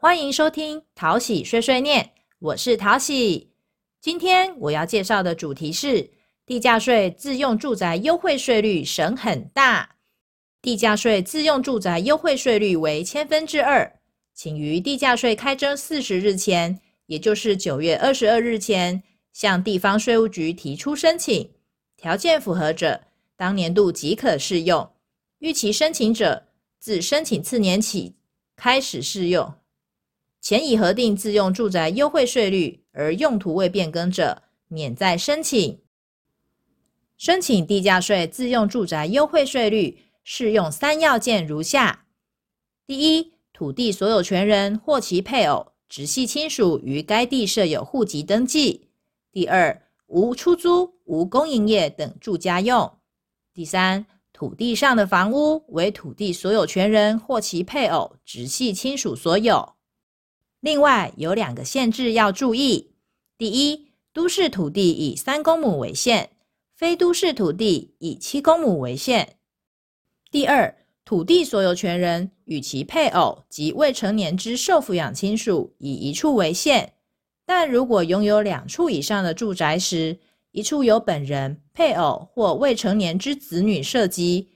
欢迎收听淘喜碎碎念，我是淘喜。今天我要介绍的主题是地价税自用住宅优惠税率省很大。地价税自用住宅优惠税率为千分之二，请于地价税开征四十日前，也就是九月二十二日前，向地方税务局提出申请，条件符合者，当年度即可适用。逾期申请者，自申请次年起开始适用。前已核定自用住宅优惠税率而用途未变更者，免再申请。申请地价税自用住宅优惠税率适用三要件如下：第一，土地所有权人或其配偶、直系亲属于该地设有户籍登记；第二，无出租、无公营业等住家用；第三。土地上的房屋为土地所有权人或其配偶、直系亲属所有。另外有两个限制要注意：第一，都市土地以三公亩为限，非都市土地以七公亩为限；第二，土地所有权人与其配偶及未成年之受抚养亲属以一处为限，但如果拥有两处以上的住宅时，一处由本人、配偶或未成年之子女涉及，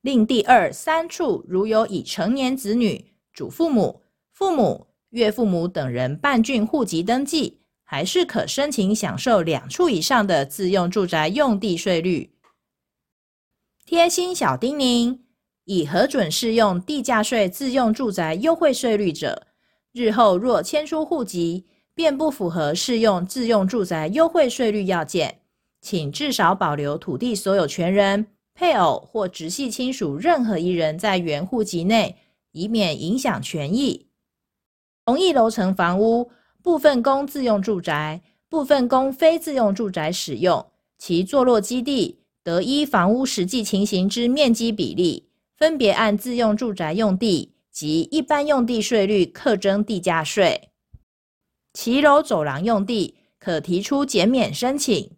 另第二、三处如有已成年子女、祖父母、父母、岳父母等人办竣户籍登记，还是可申请享受两处以上的自用住宅用地税率。贴心小叮咛：已核准适用地价税自用住宅优惠税率者，日后若迁出户籍，便不符合适用自用住宅优惠税率要件，请至少保留土地所有权人、配偶或直系亲属任何一人在原户籍内，以免影响权益。同一楼层房屋部分供自用住宅，部分供非自用住宅使用，其坐落基地得依房屋实际情形之面积比例，分别按自用住宅用地及一般用地税率课征地价税。骑楼走廊用地可提出减免申请，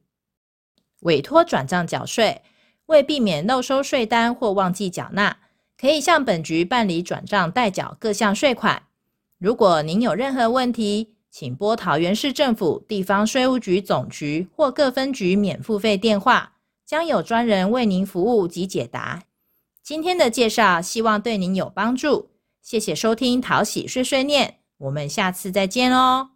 委托转账缴税，为避免漏收税单或忘记缴纳，可以向本局办理转账代缴各项税款。如果您有任何问题，请拨桃园市政府地方税务局总局或各分局免付费电话，将有专人为您服务及解答。今天的介绍希望对您有帮助，谢谢收听淘喜碎碎念，我们下次再见哦。